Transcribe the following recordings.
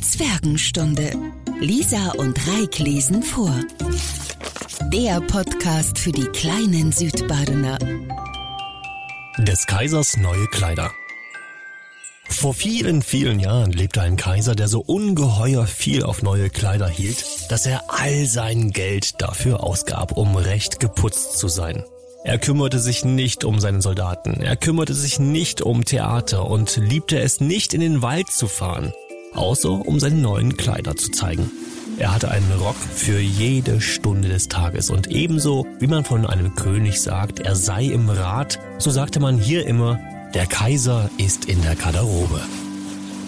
Zwergenstunde. Lisa und Reik lesen vor. Der Podcast für die kleinen Südbadener. Des Kaisers neue Kleider. Vor vielen, vielen Jahren lebte ein Kaiser, der so ungeheuer viel auf neue Kleider hielt, dass er all sein Geld dafür ausgab, um recht geputzt zu sein. Er kümmerte sich nicht um seine Soldaten, er kümmerte sich nicht um Theater und liebte es nicht in den Wald zu fahren, außer um seine neuen Kleider zu zeigen. Er hatte einen Rock für jede Stunde des Tages und ebenso wie man von einem König sagt, er sei im Rat, so sagte man hier immer, der Kaiser ist in der Garderobe.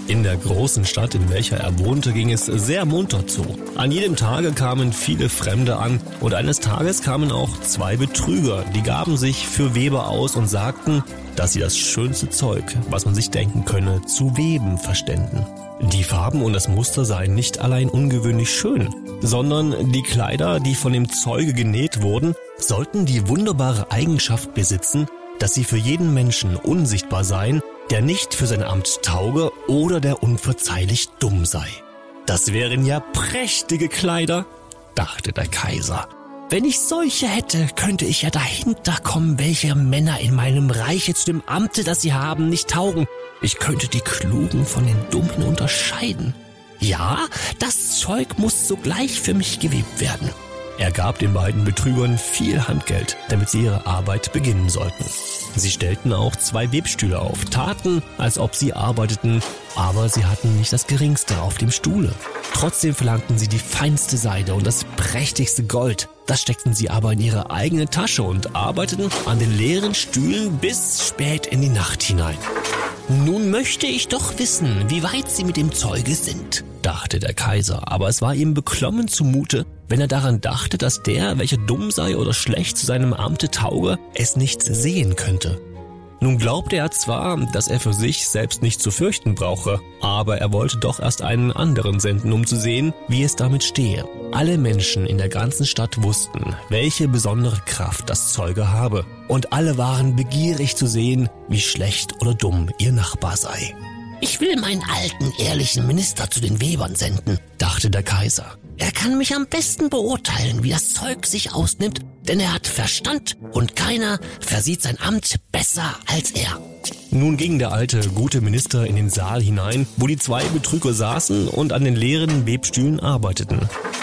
In der großen Stadt, in welcher er wohnte, ging es sehr munter zu. An jedem Tage kamen viele Fremde an und eines Tages kamen auch zwei Betrüger, die gaben sich für Weber aus und sagten, dass sie das schönste Zeug, was man sich denken könne, zu weben verständen. Die Farben und das Muster seien nicht allein ungewöhnlich schön, sondern die Kleider, die von dem Zeuge genäht wurden, sollten die wunderbare Eigenschaft besitzen, dass sie für jeden Menschen unsichtbar seien der nicht für sein Amt tauge oder der unverzeihlich dumm sei. Das wären ja prächtige Kleider, dachte der Kaiser. Wenn ich solche hätte, könnte ich ja dahinter kommen, welche Männer in meinem Reiche zu dem Amte, das sie haben, nicht taugen. Ich könnte die Klugen von den Dummen unterscheiden. Ja, das Zeug muss sogleich für mich gewebt werden. Er gab den beiden Betrügern viel Handgeld, damit sie ihre Arbeit beginnen sollten. Sie stellten auch zwei Webstühle auf, taten, als ob sie arbeiteten, aber sie hatten nicht das geringste auf dem Stuhle. Trotzdem verlangten sie die feinste Seide und das prächtigste Gold. Das steckten sie aber in ihre eigene Tasche und arbeiteten an den leeren Stühlen bis spät in die Nacht hinein. Nun möchte ich doch wissen, wie weit sie mit dem Zeuge sind, dachte der Kaiser, aber es war ihm beklommen zumute, wenn er daran dachte, dass der, welcher dumm sei oder schlecht zu seinem Amte tauge, es nicht sehen könnte. Nun glaubte er zwar, dass er für sich selbst nicht zu fürchten brauche, aber er wollte doch erst einen anderen senden, um zu sehen, wie es damit stehe. Alle Menschen in der ganzen Stadt wussten, welche besondere Kraft das Zeuge habe, und alle waren begierig zu sehen, wie schlecht oder dumm ihr Nachbar sei. Ich will meinen alten, ehrlichen Minister zu den Webern senden, dachte der Kaiser. Er kann mich am besten beurteilen, wie das Zeug sich ausnimmt, denn er hat Verstand und keiner versieht sein Amt besser als er. Nun ging der alte, gute Minister in den Saal hinein, wo die zwei Betrüger saßen und an den leeren Webstühlen arbeiteten.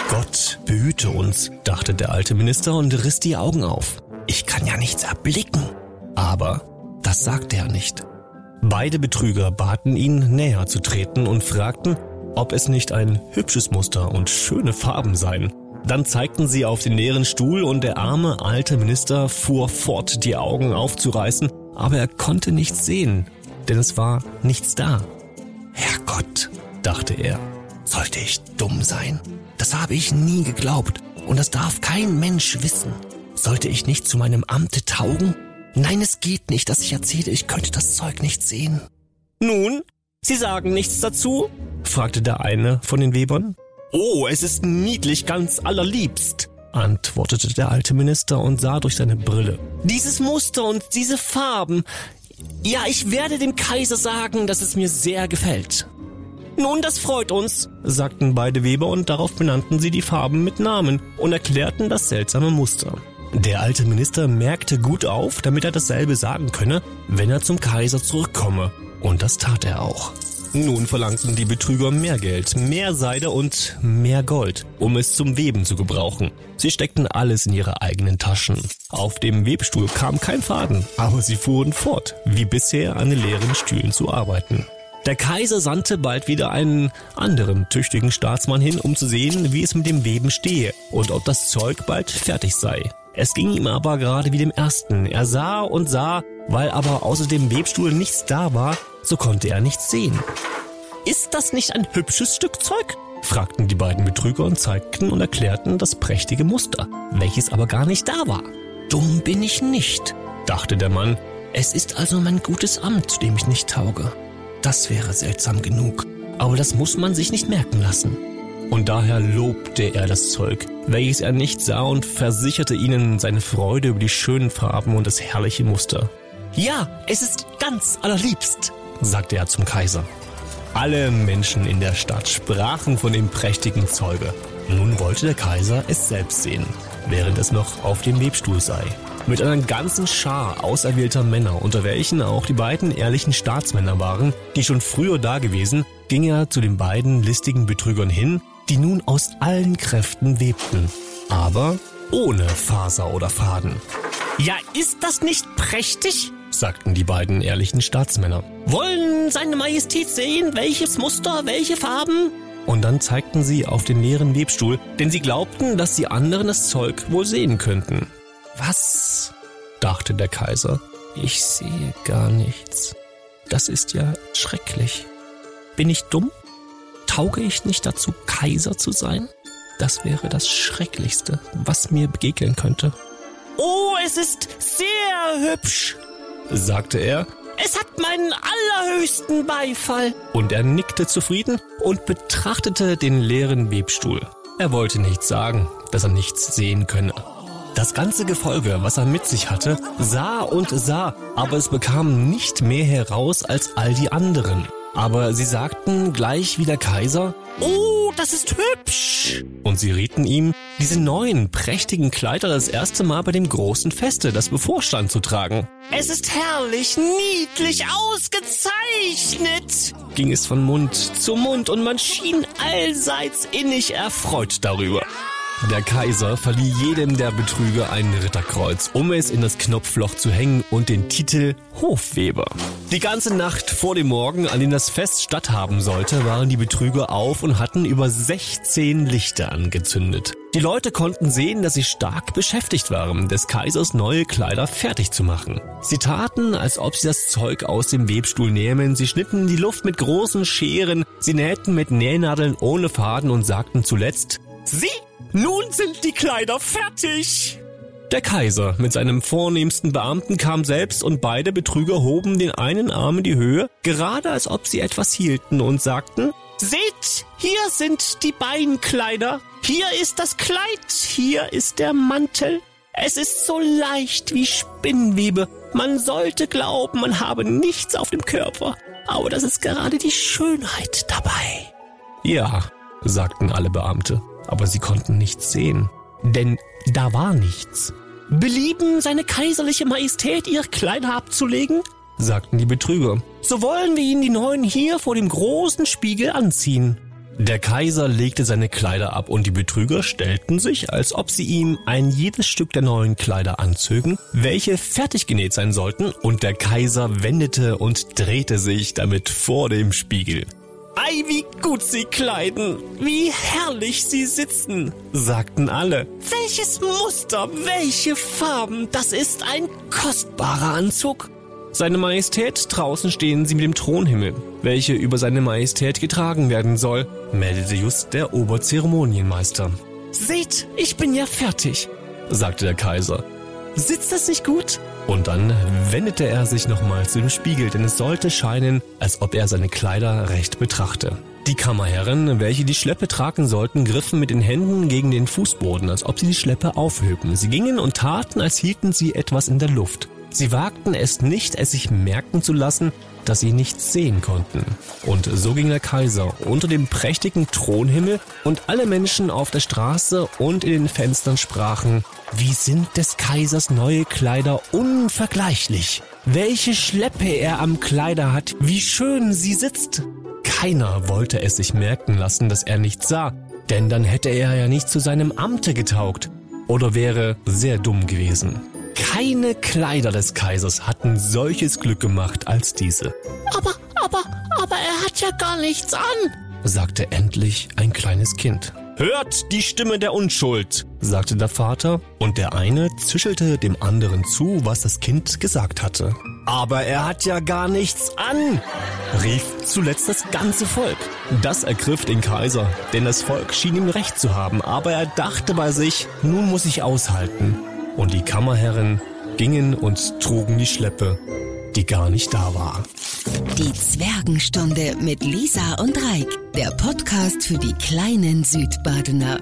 Gott behüte uns, dachte der alte Minister und riss die Augen auf. Ich kann ja nichts erblicken. Aber das sagte er nicht. Beide Betrüger baten ihn, näher zu treten und fragten, ob es nicht ein hübsches Muster und schöne Farben seien. Dann zeigten sie auf den leeren Stuhl und der arme alte Minister fuhr fort, die Augen aufzureißen, aber er konnte nichts sehen, denn es war nichts da. Herrgott, dachte er, sollte ich dumm sein? Das habe ich nie geglaubt und das darf kein Mensch wissen. Sollte ich nicht zu meinem Amte taugen? Nein, es geht nicht, dass ich erzähle, ich könnte das Zeug nicht sehen. Nun, Sie sagen nichts dazu? fragte der eine von den Webern. Oh, es ist niedlich, ganz allerliebst, antwortete der alte Minister und sah durch seine Brille. Dieses Muster und diese Farben. Ja, ich werde dem Kaiser sagen, dass es mir sehr gefällt. Nun, das freut uns, sagten beide Weber und darauf benannten sie die Farben mit Namen und erklärten das seltsame Muster. Der alte Minister merkte gut auf, damit er dasselbe sagen könne, wenn er zum Kaiser zurückkomme. Und das tat er auch. Nun verlangten die Betrüger mehr Geld, mehr Seide und mehr Gold, um es zum Weben zu gebrauchen. Sie steckten alles in ihre eigenen Taschen. Auf dem Webstuhl kam kein Faden, aber sie fuhren fort, wie bisher an den leeren Stühlen zu arbeiten. Der Kaiser sandte bald wieder einen anderen tüchtigen Staatsmann hin, um zu sehen, wie es mit dem Weben stehe und ob das Zeug bald fertig sei. Es ging ihm aber gerade wie dem ersten. Er sah und sah, weil aber außer dem Webstuhl nichts da war, so konnte er nichts sehen. Ist das nicht ein hübsches Stück Zeug? fragten die beiden Betrüger und zeigten und erklärten das prächtige Muster, welches aber gar nicht da war. Dumm bin ich nicht, dachte der Mann. Es ist also mein gutes Amt, zu dem ich nicht tauge. Das wäre seltsam genug, aber das muss man sich nicht merken lassen. Und daher lobte er das Zeug, welches er nicht sah und versicherte ihnen seine Freude über die schönen Farben und das herrliche Muster. Ja, es ist ganz allerliebst, sagte er zum Kaiser. Alle Menschen in der Stadt sprachen von dem prächtigen Zeuge. Nun wollte der Kaiser es selbst sehen, während es noch auf dem Webstuhl sei. Mit einer ganzen Schar auserwählter Männer, unter welchen auch die beiden ehrlichen Staatsmänner waren, die schon früher da gewesen, ging er zu den beiden listigen Betrügern hin, die nun aus allen Kräften webten, aber ohne Faser oder Faden. Ja, ist das nicht prächtig? sagten die beiden ehrlichen Staatsmänner. Wollen seine Majestät sehen, welches Muster, welche Farben? Und dann zeigten sie auf den leeren Webstuhl, denn sie glaubten, dass die anderen das Zeug wohl sehen könnten. Was? dachte der Kaiser. Ich sehe gar nichts. Das ist ja schrecklich. Bin ich dumm? Tauge ich nicht dazu, Kaiser zu sein? Das wäre das Schrecklichste, was mir begegnen könnte. Oh, es ist sehr hübsch, sagte er. Es hat meinen allerhöchsten Beifall. Und er nickte zufrieden und betrachtete den leeren Webstuhl. Er wollte nichts sagen, dass er nichts sehen könne. Das ganze Gefolge, was er mit sich hatte, sah und sah, aber es bekam nicht mehr heraus als all die anderen. Aber sie sagten gleich wie der Kaiser, Oh, das ist hübsch. Und sie rieten ihm, diese neuen, prächtigen Kleider das erste Mal bei dem großen Feste, das bevorstand, zu tragen. Es ist herrlich, niedlich, ausgezeichnet, ging es von Mund zu Mund und man schien allseits innig erfreut darüber. Der Kaiser verlieh jedem der Betrüger ein Ritterkreuz, um es in das Knopfloch zu hängen und den Titel Hofweber. Die ganze Nacht vor dem Morgen, an dem das Fest statthaben sollte, waren die Betrüger auf und hatten über 16 Lichter angezündet. Die Leute konnten sehen, dass sie stark beschäftigt waren, des Kaisers neue Kleider fertig zu machen. Sie taten, als ob sie das Zeug aus dem Webstuhl nähmen, sie schnitten die Luft mit großen Scheren, sie nähten mit Nähnadeln ohne Faden und sagten zuletzt, Sie nun sind die Kleider fertig. Der Kaiser mit seinem vornehmsten Beamten kam selbst und beide Betrüger hoben den einen Arm in die Höhe, gerade als ob sie etwas hielten und sagten, Seht, hier sind die Beinkleider, hier ist das Kleid, hier ist der Mantel. Es ist so leicht wie Spinnwebe. Man sollte glauben, man habe nichts auf dem Körper. Aber das ist gerade die Schönheit dabei. Ja, sagten alle Beamte aber sie konnten nichts sehen, denn da war nichts. Belieben seine kaiserliche Majestät ihr Kleider abzulegen? sagten die Betrüger. So wollen wir ihnen die neuen hier vor dem großen Spiegel anziehen. Der Kaiser legte seine Kleider ab und die Betrüger stellten sich, als ob sie ihm ein jedes Stück der neuen Kleider anzögen, welche fertig genäht sein sollten, und der Kaiser wendete und drehte sich damit vor dem Spiegel. Ei, wie gut sie kleiden, wie herrlich sie sitzen, sagten alle. Welches Muster, welche Farben, das ist ein kostbarer Anzug. Seine Majestät, draußen stehen sie mit dem Thronhimmel, welche über seine Majestät getragen werden soll, meldete just der Oberzeremonienmeister. Seht, ich bin ja fertig, sagte der Kaiser. Sitzt das nicht gut? Und dann wendete er sich nochmal zu dem Spiegel, denn es sollte scheinen, als ob er seine Kleider recht betrachte. Die Kammerherren, welche die Schleppe tragen sollten, griffen mit den Händen gegen den Fußboden, als ob sie die Schleppe aufhöben. Sie gingen und taten, als hielten sie etwas in der Luft. Sie wagten es nicht, es sich merken zu lassen, dass sie nichts sehen konnten. Und so ging der Kaiser unter dem prächtigen Thronhimmel und alle Menschen auf der Straße und in den Fenstern sprachen, wie sind des Kaisers neue Kleider unvergleichlich. Welche Schleppe er am Kleider hat, wie schön sie sitzt. Keiner wollte es sich merken lassen, dass er nichts sah, denn dann hätte er ja nicht zu seinem Amte getaugt oder wäre sehr dumm gewesen. Keine Kleider des Kaisers hatten solches Glück gemacht als diese. Aber, aber, aber er hat ja gar nichts an, sagte endlich ein kleines Kind. Hört die Stimme der Unschuld, sagte der Vater, und der eine zischelte dem anderen zu, was das Kind gesagt hatte. Aber er hat ja gar nichts an, rief zuletzt das ganze Volk. Das ergriff den Kaiser, denn das Volk schien ihm recht zu haben, aber er dachte bei sich, nun muss ich aushalten und die Kammerherren gingen und trugen die Schleppe, die gar nicht da war. Die Zwergenstunde mit Lisa und Reik, der Podcast für die kleinen Südbadener.